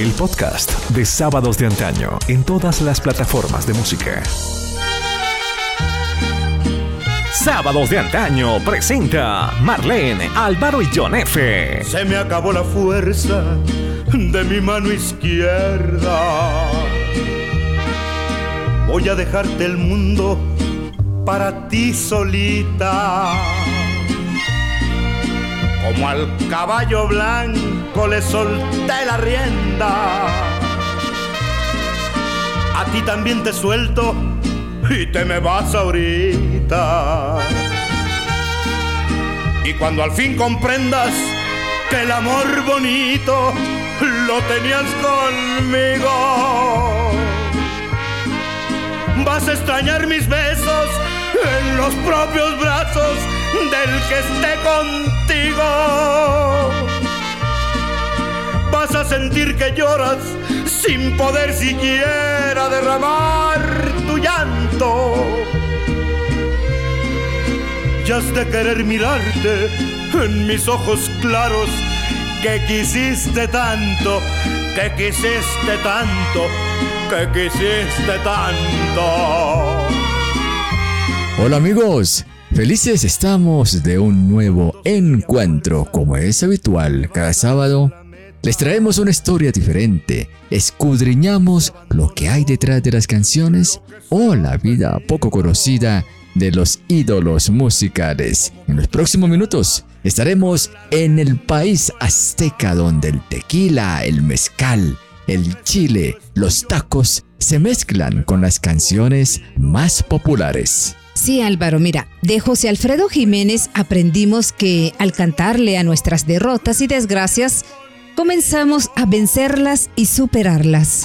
el podcast de Sábados de Antaño en todas las plataformas de música. Sábados de Antaño presenta Marlene, Álvaro y John F. Se me acabó la fuerza de mi mano izquierda. Voy a dejarte el mundo para ti solita. Como al caballo blanco le solté la rienda. A ti también te suelto y te me vas ahorita. Y cuando al fin comprendas que el amor bonito lo tenías conmigo, vas a extrañar mis besos en los propios brazos del que esté contigo. Vas a sentir que lloras sin poder siquiera derramar tu llanto. Y has de querer mirarte en mis ojos claros que quisiste tanto, que quisiste tanto, que quisiste tanto. Hola amigos, felices estamos de un nuevo encuentro como es habitual cada sábado. Les traemos una historia diferente, escudriñamos lo que hay detrás de las canciones o la vida poco conocida de los ídolos musicales. En los próximos minutos estaremos en el país azteca donde el tequila, el mezcal, el chile, los tacos se mezclan con las canciones más populares. Sí, Álvaro, mira, de José Alfredo Jiménez aprendimos que al cantarle a nuestras derrotas y desgracias, comenzamos a vencerlas y superarlas.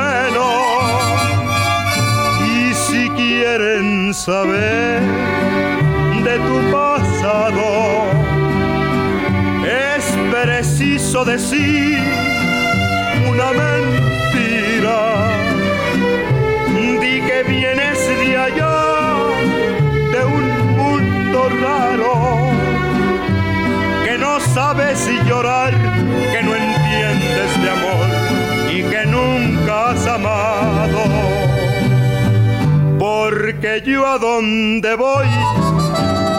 saber de tu pasado. Es preciso decir una mentira. Di que vienes de allá, de un mundo raro, que no sabes si llorar, que no entiendes de amor y que nunca has amado porque yo a donde voy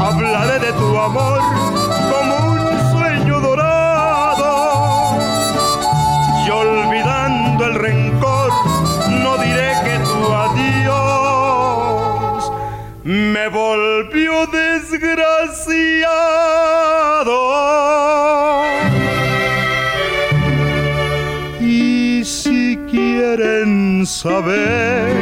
hablaré de tu amor como un sueño dorado. Y olvidando el rencor, no diré que tu adiós me volvió desgraciado. Y si quieren saber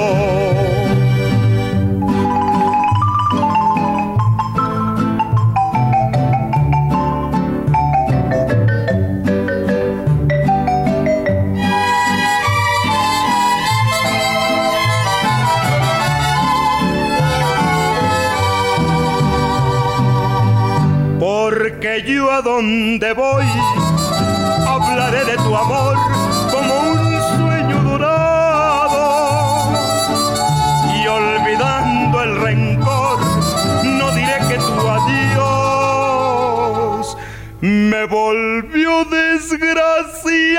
a donde voy, hablaré de tu amor como un sueño dorado. Y olvidando el rencor, no diré que tu adiós me volvió desgraciado.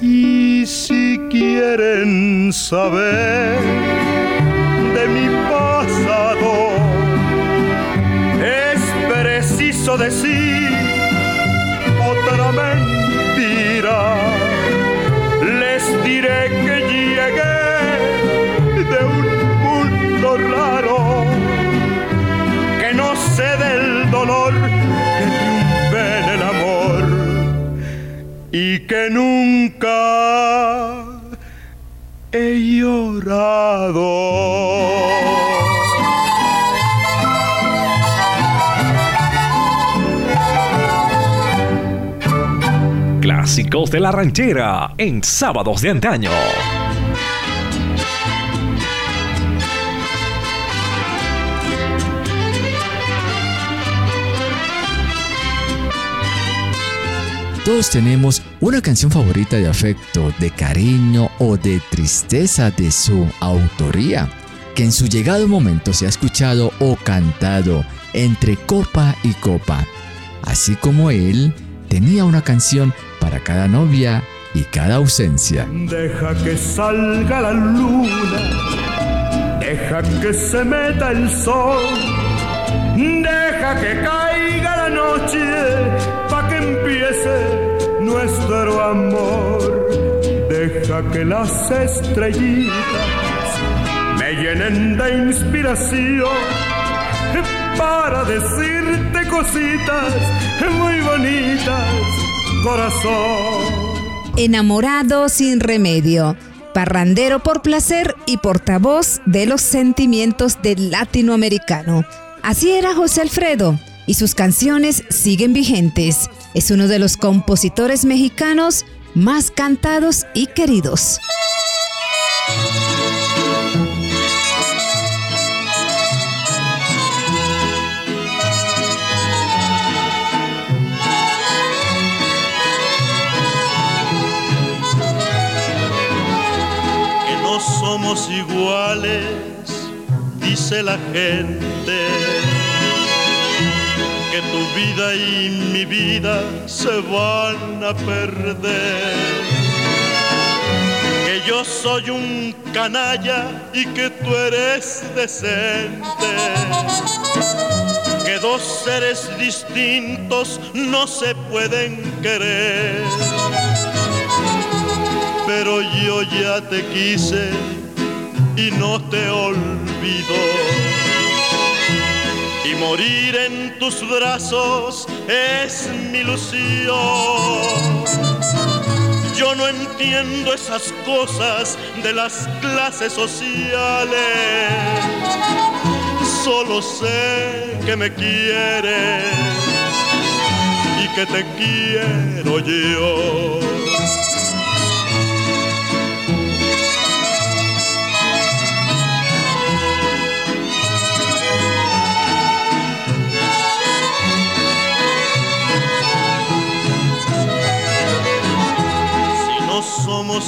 Y si quieren saber y que nunca he llorado. Clásicos de la ranchera en sábados de antaño. Todos tenemos una canción favorita de afecto, de cariño o de tristeza de su autoría, que en su llegado momento se ha escuchado o cantado entre copa y copa, así como él tenía una canción para cada novia y cada ausencia. Deja que salga la luna, deja que se meta el sol, deja que caiga la noche pa' que empiece nuestro amor. Deja que las estrellitas me llenen de inspiración para decirte cositas muy bonitas, corazón. Enamorado sin remedio, parrandero por placer y portavoz de los sentimientos del latinoamericano. Así era José Alfredo y sus canciones siguen vigentes. Es uno de los compositores mexicanos más cantados y queridos. Que no somos iguales, dice la gente vida y mi vida se van a perder. Que yo soy un canalla y que tú eres decente. Que dos seres distintos no se pueden querer. Pero yo ya te quise y no te olvido morir en tus brazos es mi ilusión. Yo no entiendo esas cosas de las clases sociales, solo sé que me quieres y que te quiero yo.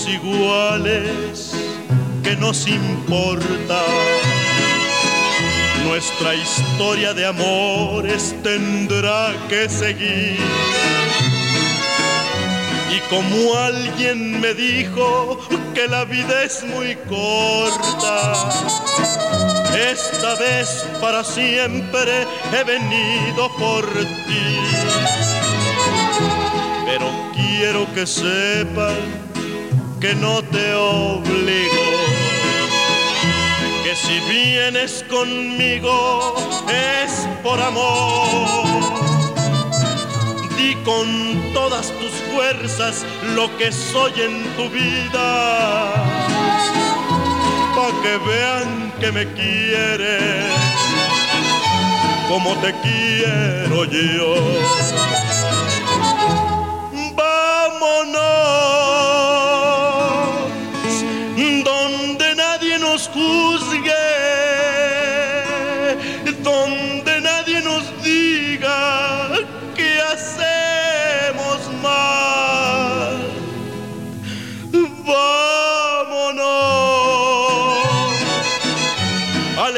Iguales, que nos importa. Nuestra historia de amores tendrá que seguir. Y como alguien me dijo que la vida es muy corta, esta vez para siempre he venido por ti. Pero quiero que sepan que no te obligo, que si vienes conmigo es por amor. Di con todas tus fuerzas lo que soy en tu vida, pa' que vean que me quieres como te quiero yo.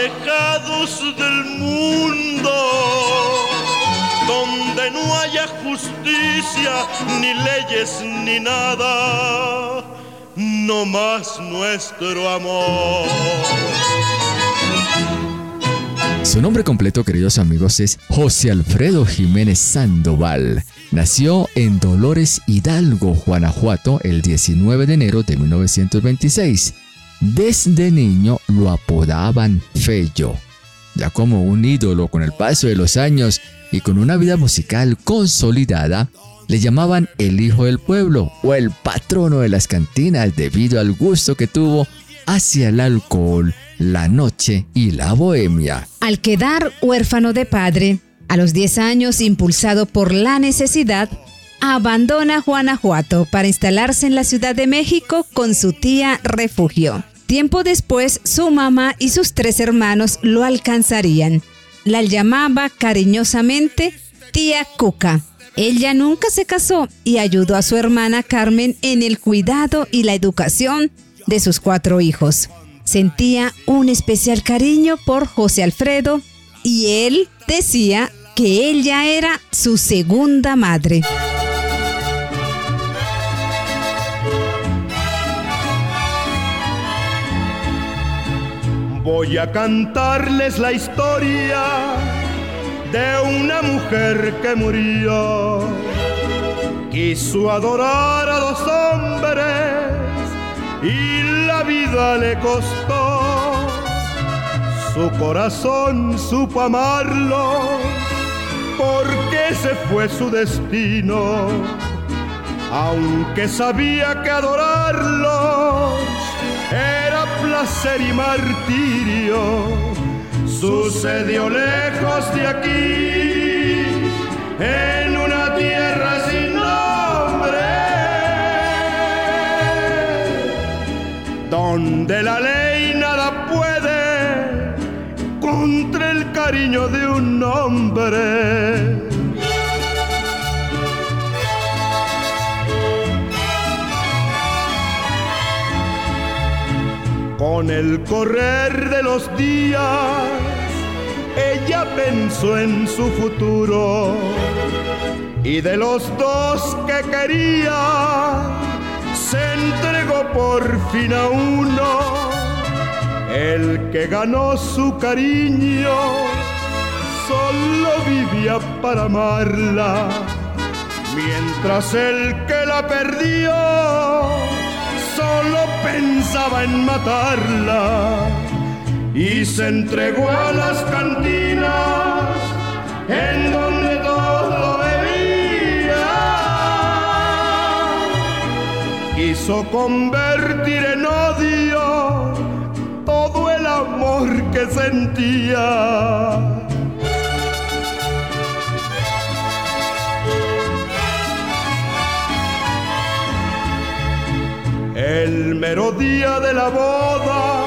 Alejados del mundo, donde no haya justicia, ni leyes, ni nada no más nuestro amor. Su nombre completo, queridos amigos, es José Alfredo Jiménez Sandoval. Nació en Dolores Hidalgo, Guanajuato, el 19 de enero de 1926. Desde niño lo apodaban Fello. Ya como un ídolo con el paso de los años y con una vida musical consolidada, le llamaban el hijo del pueblo o el patrono de las cantinas debido al gusto que tuvo hacia el alcohol, la noche y la bohemia. Al quedar huérfano de padre, a los 10 años, impulsado por la necesidad, abandona Guanajuato para instalarse en la Ciudad de México con su tía Refugio. Tiempo después, su mamá y sus tres hermanos lo alcanzarían. La llamaba cariñosamente tía Cuca ella nunca se casó y ayudó a su hermana Carmen en el cuidado y la educación de sus cuatro hijos. Sentía un especial cariño por José Alfredo y él decía que ella era su segunda madre. Voy a cantarles la historia de una mujer que murió. Quiso adorar a dos hombres y la vida le costó. Su corazón supo amarlo porque se fue su destino. Aunque sabía que adorarlos era placer y martirio sucedió lejos de aquí, en una tierra sin nombre, donde la ley nada puede contra el cariño de un hombre. Con el correr de los días, ella pensó en su futuro y de los dos que quería se entregó por fin a uno. El que ganó su cariño solo vivía para amarla, mientras el que la perdió solo pensaba en matarla y se entregó a las cantinas en donde todo bebía. Quiso convertir en odio todo el amor que sentía. Mero día de la boda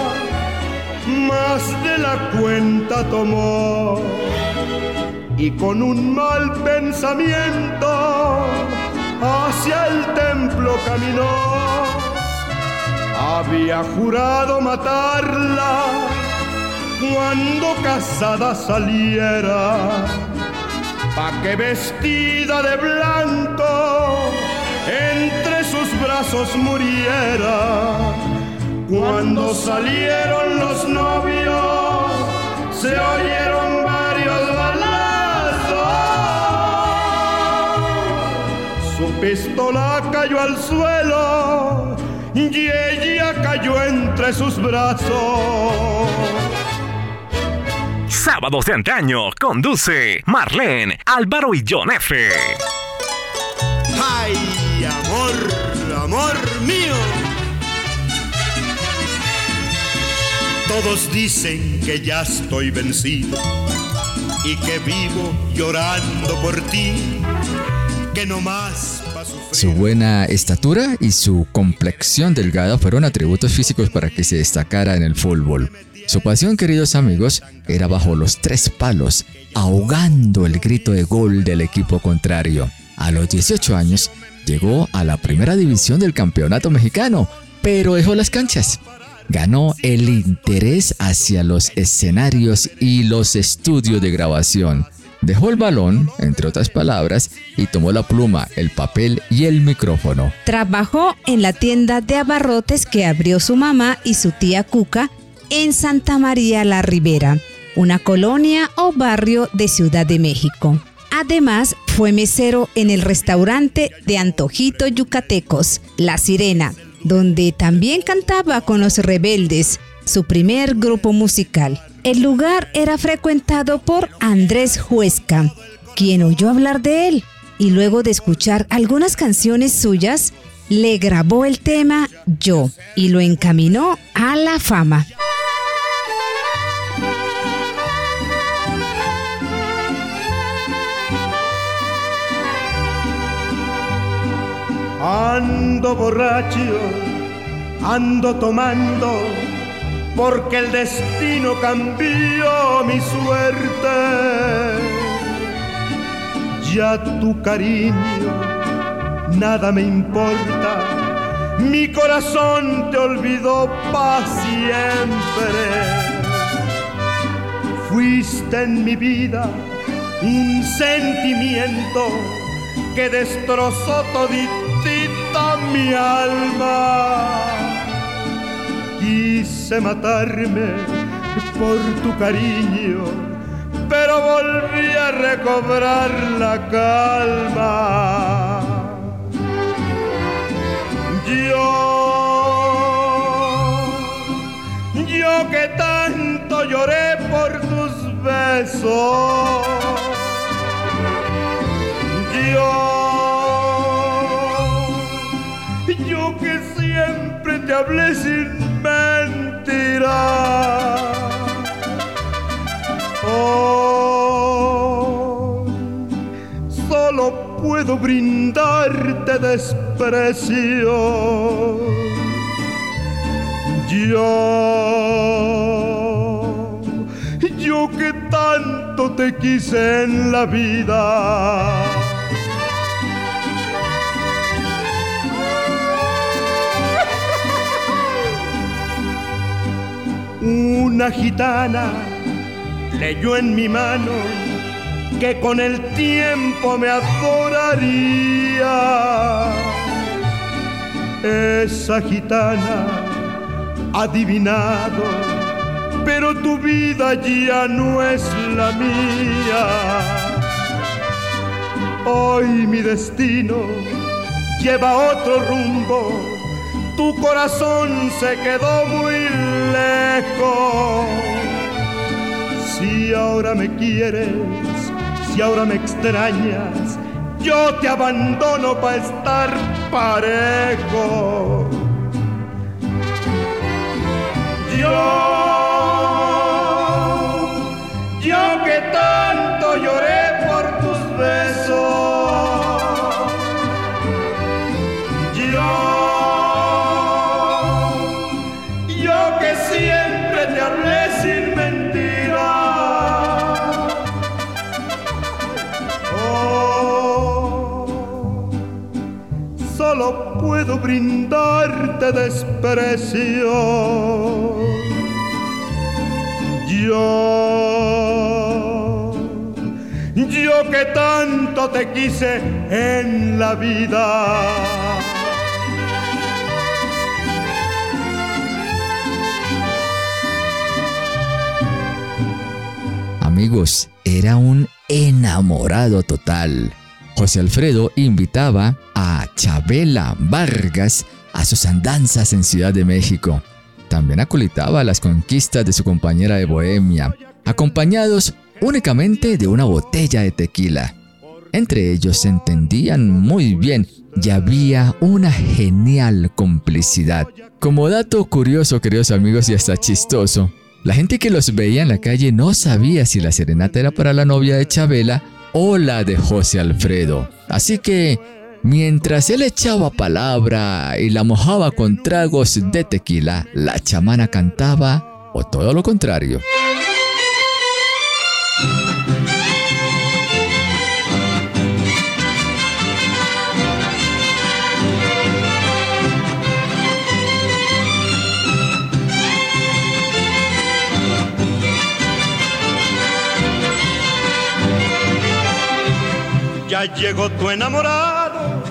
más de la cuenta tomó y con un mal pensamiento hacia el templo caminó. Había jurado matarla cuando casada saliera, pa' que vestida de blanco brazos muriera cuando salieron los novios, se oyeron varios balazos. Su pistola cayó al suelo y ella cayó entre sus brazos. Sábados de antaño conduce Marlene, Álvaro y John F. Todos dicen que ya estoy vencido y que vivo llorando por ti, que no más Su buena estatura y su complexión delgada fueron atributos físicos para que se destacara en el fútbol. Su pasión, queridos amigos, era bajo los tres palos, ahogando el grito de gol del equipo contrario. A los 18 años, llegó a la primera división del campeonato mexicano, pero dejó las canchas ganó el interés hacia los escenarios y los estudios de grabación. Dejó el balón, entre otras palabras, y tomó la pluma, el papel y el micrófono. Trabajó en la tienda de abarrotes que abrió su mamá y su tía Cuca en Santa María la Ribera, una colonia o barrio de Ciudad de México. Además, fue mesero en el restaurante de Antojito Yucatecos, La Sirena, donde también cantaba con los rebeldes, su primer grupo musical. El lugar era frecuentado por Andrés Huesca, quien oyó hablar de él y luego de escuchar algunas canciones suyas, le grabó el tema Yo y lo encaminó a la fama. Ando borracho, ando tomando, porque el destino cambió mi suerte. Ya tu cariño, nada me importa, mi corazón te olvidó para siempre. Fuiste en mi vida un sentimiento que destrozó todito mi alma. Quise matarme por tu cariño, pero volví a recobrar la calma. Yo, yo que tanto lloré por tus besos. Yo te sin mentira. Oh, solo puedo brindarte desprecio. Yo, yo que tanto te quise en la vida Una gitana leyó en mi mano que con el tiempo me adoraría. Esa gitana adivinado, pero tu vida ya no es la mía. Hoy mi destino lleva otro rumbo tu corazón se quedó muy Si ahora me quieres, si ahora me extrañas, yo te abandono para estar parejo. Yo, yo que tanto lloré puedo brindarte desprecio. Yo, yo que tanto te quise en la vida. Amigos, era un enamorado total José Alfredo invitaba a Chabela Vargas a sus andanzas en Ciudad de México. También acolitaba las conquistas de su compañera de Bohemia, acompañados únicamente de una botella de tequila. Entre ellos se entendían muy bien y había una genial complicidad. Como dato curioso, queridos amigos, y hasta chistoso, la gente que los veía en la calle no sabía si la serenata era para la novia de Chabela o la de José Alfredo. Así que, mientras él echaba palabra y la mojaba con tragos de tequila, la chamana cantaba o todo lo contrario. Llegó tu enamorado,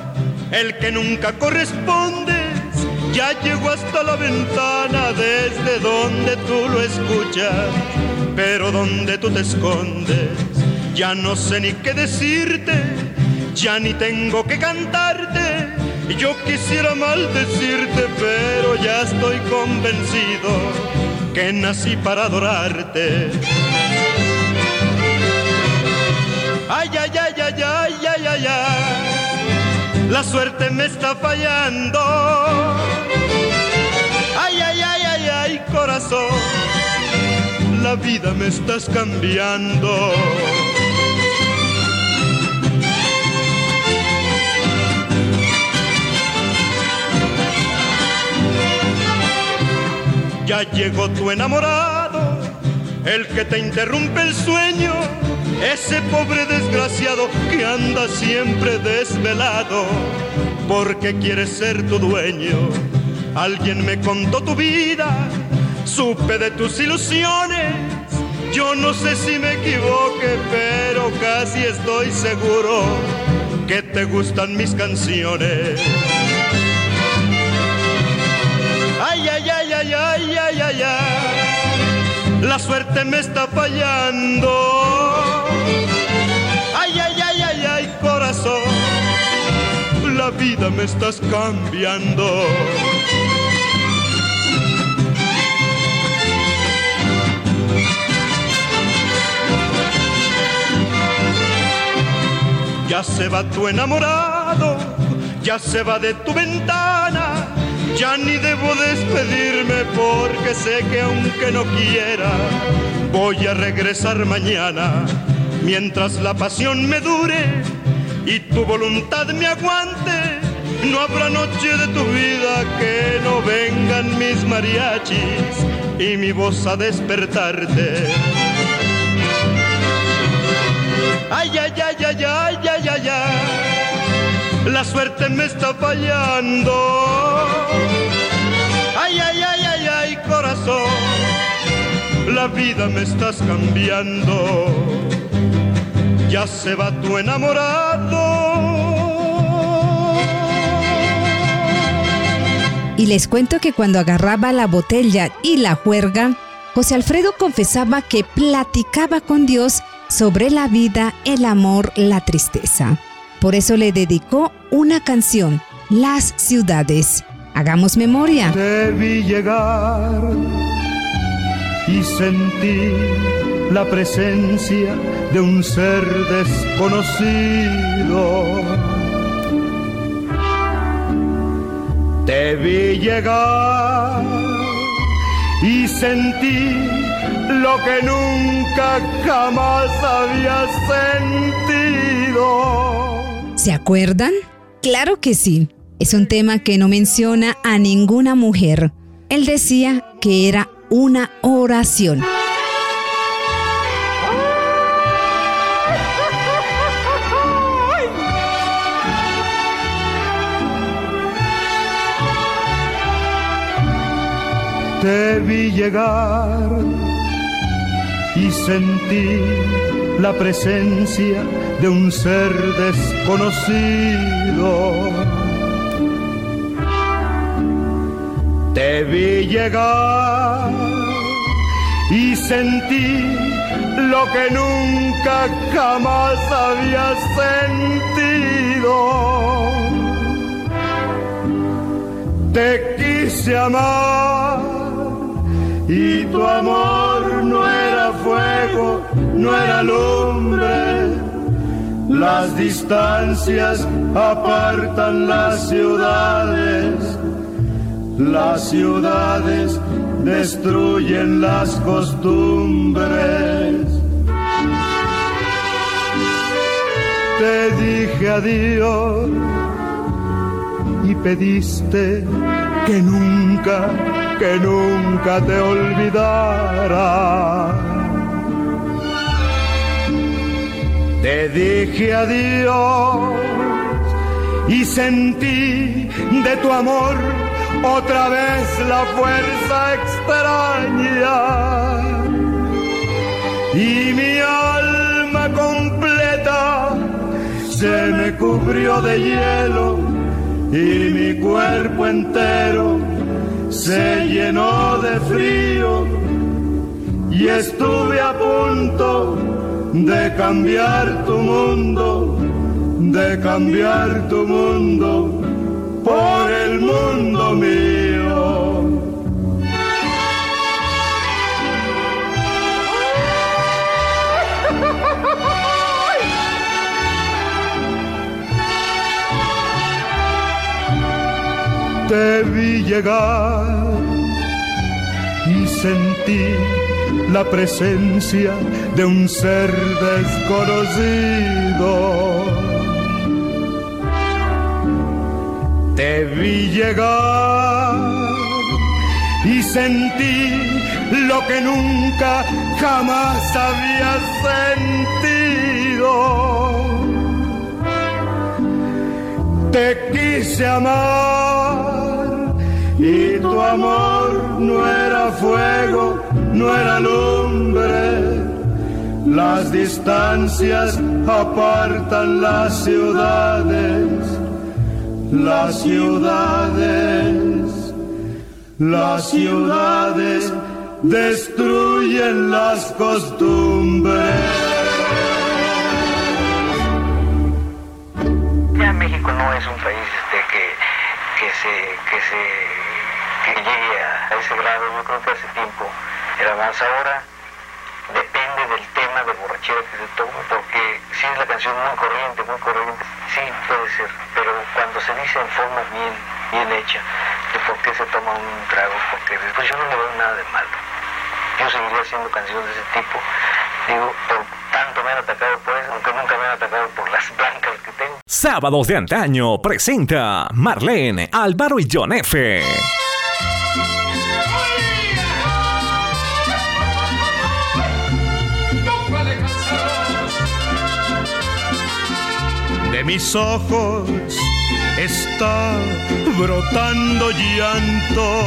el que nunca correspondes. Ya llegó hasta la ventana desde donde tú lo escuchas, pero donde tú te escondes. Ya no sé ni qué decirte, ya ni tengo que cantarte. Yo quisiera maldecirte, pero ya estoy convencido que nací para adorarte. Ay, ay, ay, ay, ay, ay, ay, ay. La suerte me está fallando. Ay, ay, ay, ay, ay, corazón. La vida me estás cambiando. Ya llegó tu enamorado, el que te interrumpe el sueño ese pobre desgraciado que anda siempre desvelado porque quiere ser tu dueño. Alguien me contó tu vida, supe de tus ilusiones. Yo no sé si me equivoque, pero casi estoy seguro que te gustan mis canciones. Ay, ay, ay, ay, ay, ay, ay, ay. La suerte me está fallando la vida me estás cambiando. Ya se va tu enamorado, ya se va de tu ventana, ya ni debo despedirme porque sé que aunque no quiera, voy a regresar mañana mientras la pasión me dure y tu voluntad me aguante. No habrá noche de tu vida que no vengan mis mariachis y mi voz a despertarte. Ay, ay, ay, ay, ay, ay, ay, ay, la suerte me está fallando. Ay, ay, ay, ay, ay, corazón, la vida me estás cambiando ya se va tu enamorado. Y les cuento que cuando agarraba la botella y la juerga, José Alfredo confesaba que platicaba con Dios sobre la vida, el amor, la tristeza. Por eso le dedicó una canción, Las ciudades. Hagamos memoria. Debí llegar y sentir la presencia de un ser desconocido. Te vi llegar y sentí lo que nunca jamás había sentido. ¿Se acuerdan? Claro que sí. Es un tema que no menciona a ninguna mujer. Él decía que era una oración. Te vi llegar y sentí la presencia de un ser desconocido. Te vi llegar y sentí lo que nunca jamás había sentido. Te quise amar y tu amor no era fuego, no era lumbre. Las distancias apartan las ciudades, las ciudades destruyen las costumbres. Te dije adiós y pediste que nunca que nunca te olvidara. Te dije adiós y sentí de tu amor otra vez la fuerza extraña. Y mi alma completa se me cubrió de hielo y mi cuerpo entero se llenó de frío y estuve a punto de cambiar tu mundo, de cambiar tu mundo por el mundo mío. Te vi llegar sentí la presencia de un ser desconocido. Te vi llegar y sentí lo que nunca jamás había sentido. Te quise amar y tu amor no era fuego no era lumbre. Las distancias apartan las ciudades, las ciudades, las ciudades destruyen las costumbres. Ya México no es un país de que, que se, que se llegue a ese grado, yo creo que hace tiempo era más. Ahora depende del tema de borrachera que se tome, porque si es la canción muy corriente, muy corriente, sí puede ser, pero cuando se dice en forma bien, bien hecha, de por qué se toma un trago, porque después yo no le veo nada de malo. Yo seguiría haciendo canciones de ese tipo, digo, por tanto me han atacado por eso, aunque nunca me han atacado por las blancas que tengo. Sábados de antaño presenta Marlene, Álvaro y John F. Mis ojos está brotando llanto.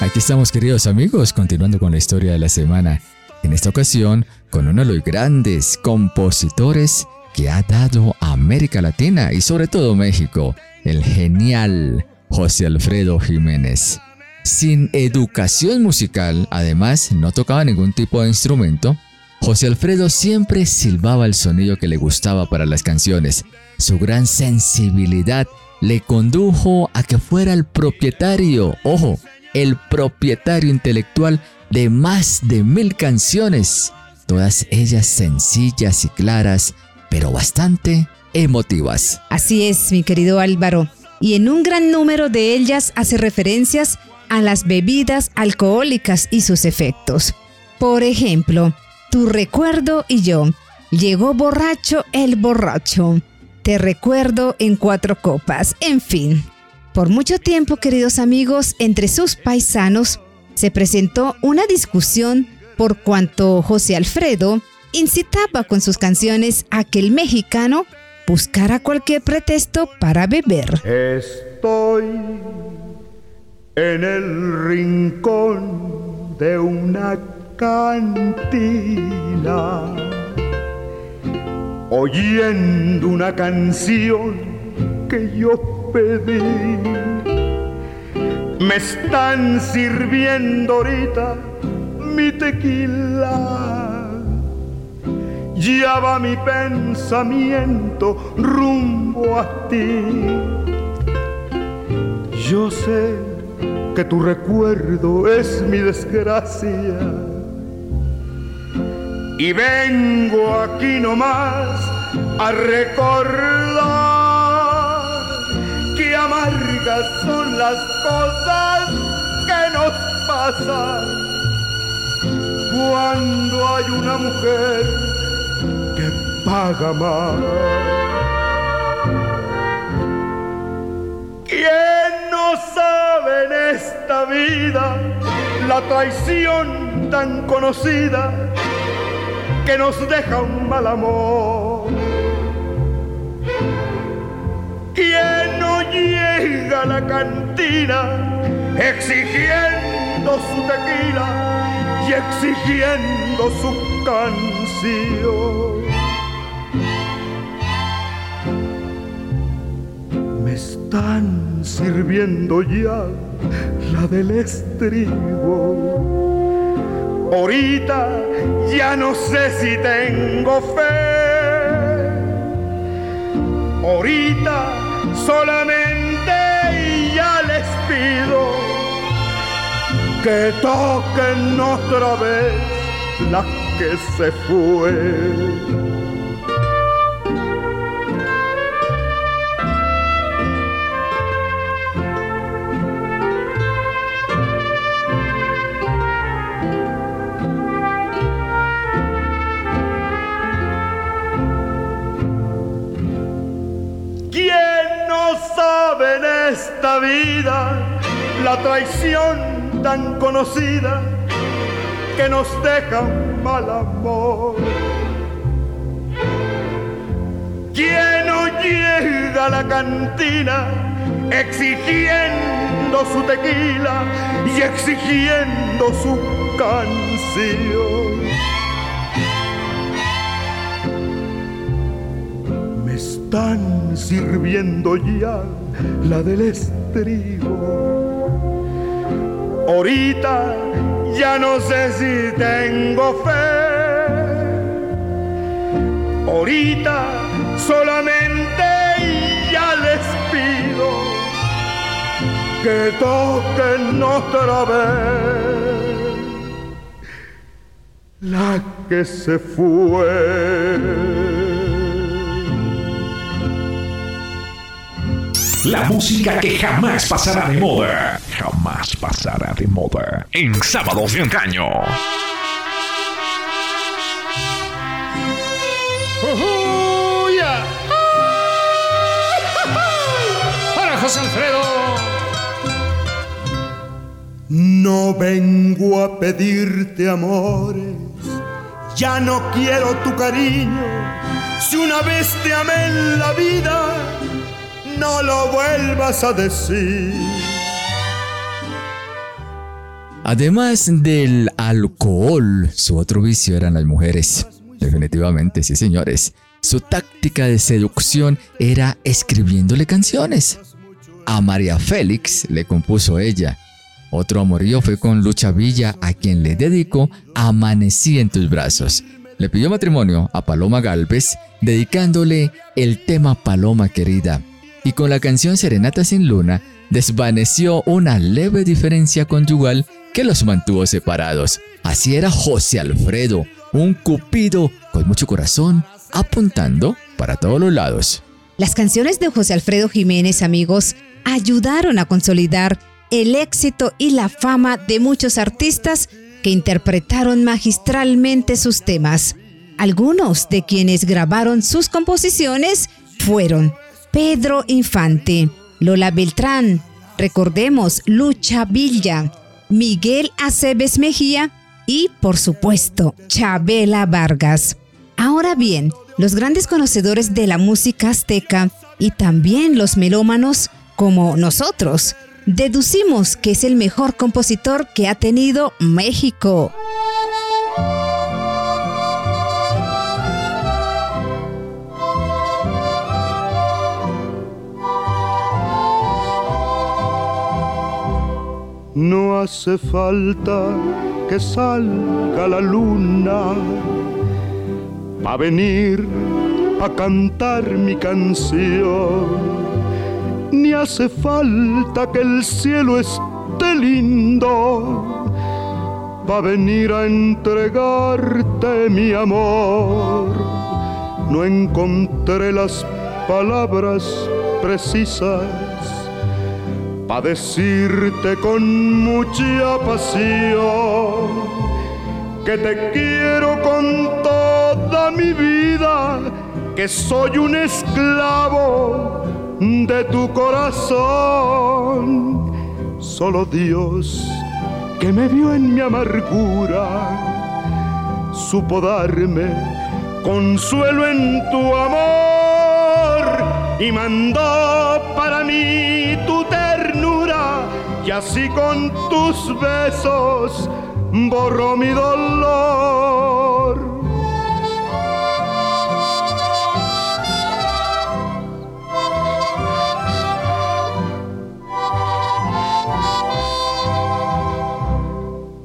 Aquí estamos queridos amigos, continuando con la historia de la semana. En esta ocasión, con uno de los grandes compositores que ha dado a América Latina y sobre todo México, el genial José Alfredo Jiménez. Sin educación musical, además no tocaba ningún tipo de instrumento, José Alfredo siempre silbaba el sonido que le gustaba para las canciones. Su gran sensibilidad le condujo a que fuera el propietario, ojo, el propietario intelectual de más de mil canciones, todas ellas sencillas y claras, pero bastante emotivas. Así es, mi querido Álvaro, y en un gran número de ellas hace referencias a las bebidas alcohólicas y sus efectos. Por ejemplo, Tu recuerdo y yo. Llegó borracho el borracho. Te recuerdo en cuatro copas. En fin. Por mucho tiempo, queridos amigos, entre sus paisanos se presentó una discusión por cuanto José Alfredo incitaba con sus canciones a que el mexicano buscara cualquier pretexto para beber. Estoy en el rincón de una cantina, oyendo una canción que yo pedí. Me están sirviendo ahorita mi tequila. Ya mi pensamiento rumbo a ti. Yo sé que tu recuerdo es mi desgracia y vengo aquí nomás a recordar que amargas son las cosas que nos pasan cuando hay una mujer que paga más. ¿Quién no sabe en esta vida la traición tan conocida? que nos deja un mal amor. Quien no llega a la cantina exigiendo su tequila y exigiendo su canción. Me están sirviendo ya la del estribo Ahorita ya no sé si tengo fe. Ahorita solamente ya les pido que toquen otra vez la que se fue. La traición tan conocida que nos deja un mal amor. ¿Quién no llega a la cantina exigiendo su tequila y exigiendo su canción? Me están sirviendo ya la del estribo. Ahorita ya no sé si tengo fe. Ahorita solamente ya les pido que toquen otra vez la que se fue. La música que jamás pasará de moda. Jamás pasará de moda. En sábados de antaño. ¡Para José Alfredo! No vengo a pedirte amores, ya no quiero tu cariño. Si una vez te amé en la vida, no lo vuelvas a decir. Además del alcohol, su otro vicio eran las mujeres. Definitivamente, sí señores. Su táctica de seducción era escribiéndole canciones. A María Félix le compuso ella. Otro amorío fue con Lucha Villa, a quien le dedicó Amanecí en tus brazos. Le pidió matrimonio a Paloma Galvez, dedicándole el tema Paloma querida, y con la canción Serenata sin Luna desvaneció una leve diferencia conyugal que los mantuvo separados. Así era José Alfredo, un cupido con mucho corazón, apuntando para todos los lados. Las canciones de José Alfredo Jiménez, amigos, ayudaron a consolidar el éxito y la fama de muchos artistas que interpretaron magistralmente sus temas. Algunos de quienes grabaron sus composiciones fueron Pedro Infante, Lola Beltrán, recordemos Lucha Villa, Miguel Aceves Mejía y, por supuesto, Chabela Vargas. Ahora bien, los grandes conocedores de la música azteca y también los melómanos como nosotros, deducimos que es el mejor compositor que ha tenido México. No hace falta que salga la luna a venir a cantar mi canción. Ni hace falta que el cielo esté lindo a venir a entregarte mi amor. No encontré las palabras precisas para decirte con mucha pasión que te quiero con toda mi vida, que soy un esclavo de tu corazón. Solo Dios que me vio en mi amargura supo darme consuelo en tu amor y mandó para mí y así con tus besos borro mi dolor.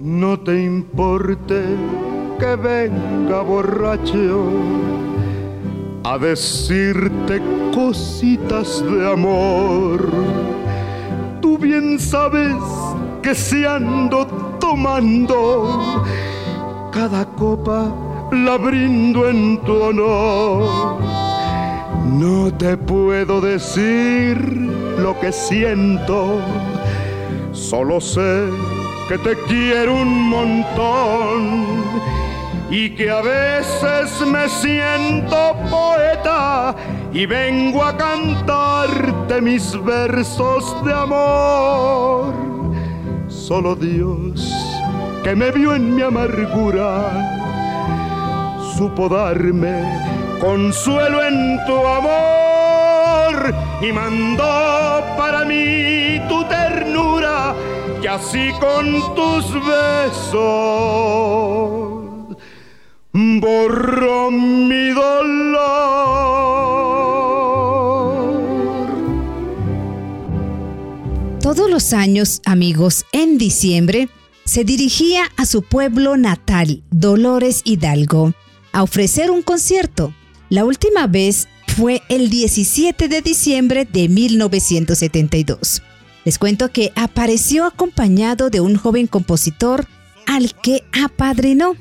No te importe que venga borracho a decirte cositas de amor Bien sabes que si ando tomando, cada copa la brindo en tu honor. No te puedo decir lo que siento, solo sé que te quiero un montón y que a veces me siento poeta y vengo a cantarte mis versos de amor. Solo Dios que me vio en mi amargura supo darme consuelo en tu amor y mandó para mí tu ternura que así con tus besos borró mi dolor. Todos los años, amigos, en diciembre, se dirigía a su pueblo natal, Dolores Hidalgo, a ofrecer un concierto. La última vez fue el 17 de diciembre de 1972. Les cuento que apareció acompañado de un joven compositor al que apadrinó.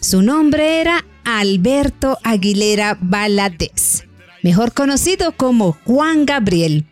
Su nombre era Alberto Aguilera Valadez, mejor conocido como Juan Gabriel.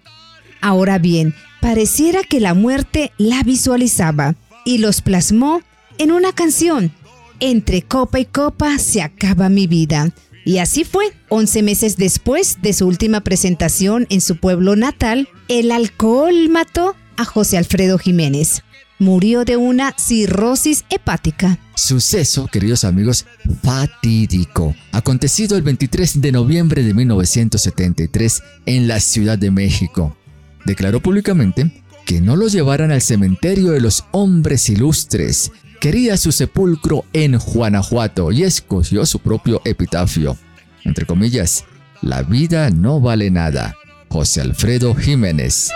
Ahora bien, pareciera que la muerte la visualizaba y los plasmó en una canción. Entre copa y copa se acaba mi vida. Y así fue. Once meses después de su última presentación en su pueblo natal, el alcohol mató a José Alfredo Jiménez. Murió de una cirrosis hepática. Suceso, queridos amigos, fatídico, acontecido el 23 de noviembre de 1973 en la Ciudad de México. Declaró públicamente que no lo llevaran al cementerio de los hombres ilustres. Quería su sepulcro en Guanajuato y escogió su propio epitafio. Entre comillas, la vida no vale nada. José Alfredo Jiménez.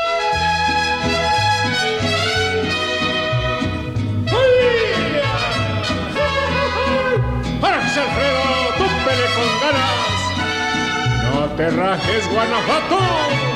Alfredo, con ganas. No te rajes, Guanajuato.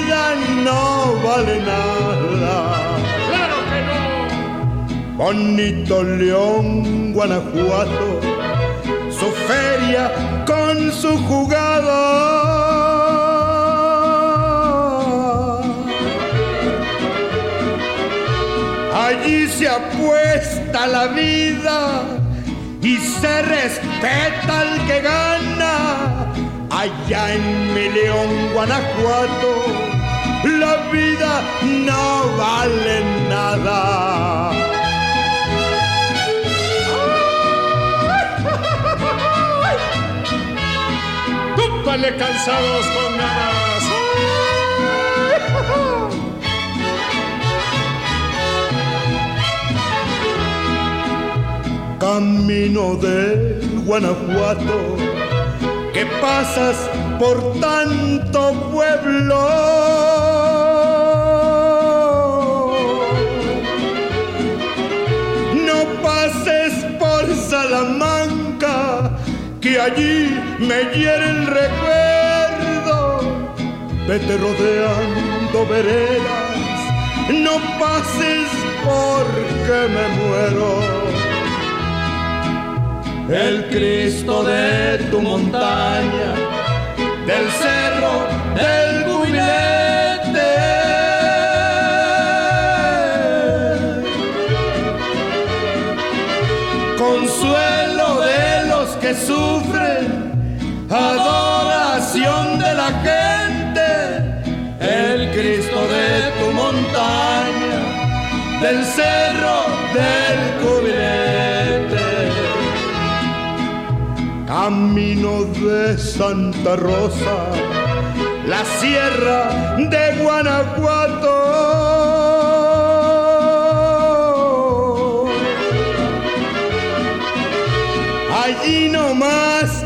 no vale nada. Claro que no. Bonito León, Guanajuato, su feria con su jugada. Allí se apuesta la vida y se respeta al que gana. Allá en mi León, Guanajuato, no vale nada. Tú pele cansados con ganas. Camino de Guanajuato, que pasas por tanto pueblo. Que allí me hiere el recuerdo. Vete rodeando veredas, no pases porque me muero el Cristo de tu montaña, del cerro del Cubilete. adoración de la gente, el Cristo de tu montaña, del cerro del cubilete. Camino de Santa Rosa, la sierra de Guanajuato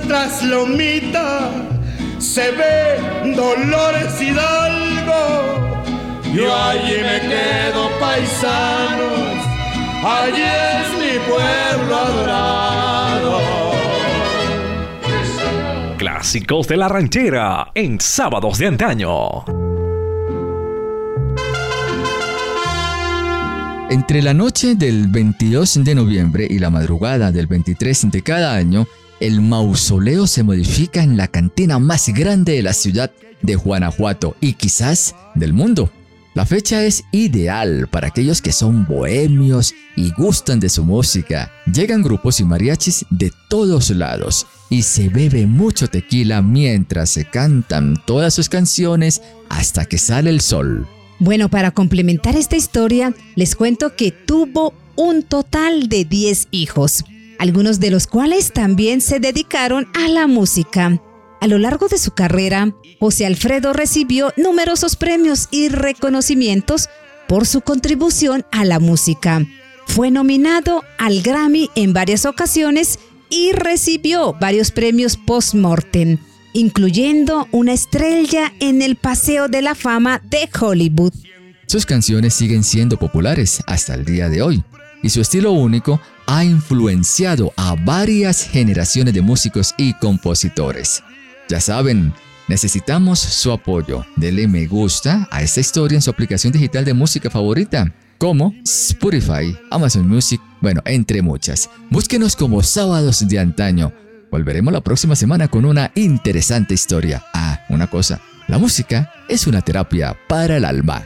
tras Lomita se ve Dolores Hidalgo. Yo allí me quedo paisanos, allí es mi pueblo adorado. Clásicos de la ranchera en sábados de antaño. Entre la noche del 22 de noviembre y la madrugada del 23 de cada año, el mausoleo se modifica en la cantina más grande de la ciudad de Guanajuato y quizás del mundo. La fecha es ideal para aquellos que son bohemios y gustan de su música. Llegan grupos y mariachis de todos lados y se bebe mucho tequila mientras se cantan todas sus canciones hasta que sale el sol. Bueno, para complementar esta historia, les cuento que tuvo un total de 10 hijos, algunos de los cuales también se dedicaron a la música. A lo largo de su carrera, José Alfredo recibió numerosos premios y reconocimientos por su contribución a la música. Fue nominado al Grammy en varias ocasiones y recibió varios premios post-mortem, incluyendo una estrella en el Paseo de la Fama de Hollywood. Sus canciones siguen siendo populares hasta el día de hoy, y su estilo único ha influenciado a varias generaciones de músicos y compositores. Ya saben, necesitamos su apoyo. Dele me gusta a esta historia en su aplicación digital de música favorita, como Spotify, Amazon Music, bueno, entre muchas. Búsquenos como Sábados de Antaño. Volveremos la próxima semana con una interesante historia. Ah, una cosa, la música es una terapia para el alma.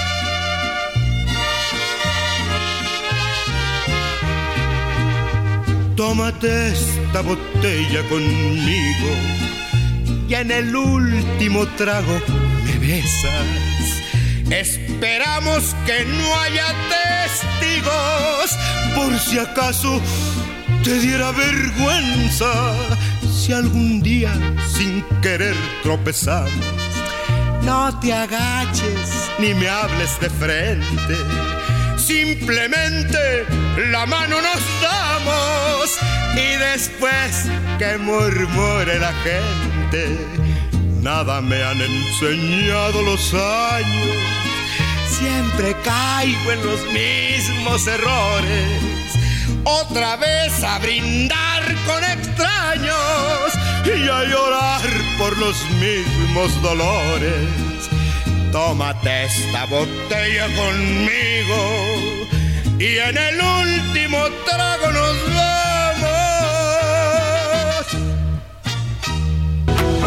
Tómate esta botella conmigo. Y en el último trago me besas. Esperamos que no haya testigos. Por si acaso te diera vergüenza. Si algún día sin querer tropezamos. No te agaches ni me hables de frente. Simplemente la mano nos y después que murmure la gente, nada me han enseñado los años, siempre caigo en los mismos errores, otra vez a brindar con extraños y a llorar por los mismos dolores. Tómate esta botella conmigo y en el último trago nos vamos.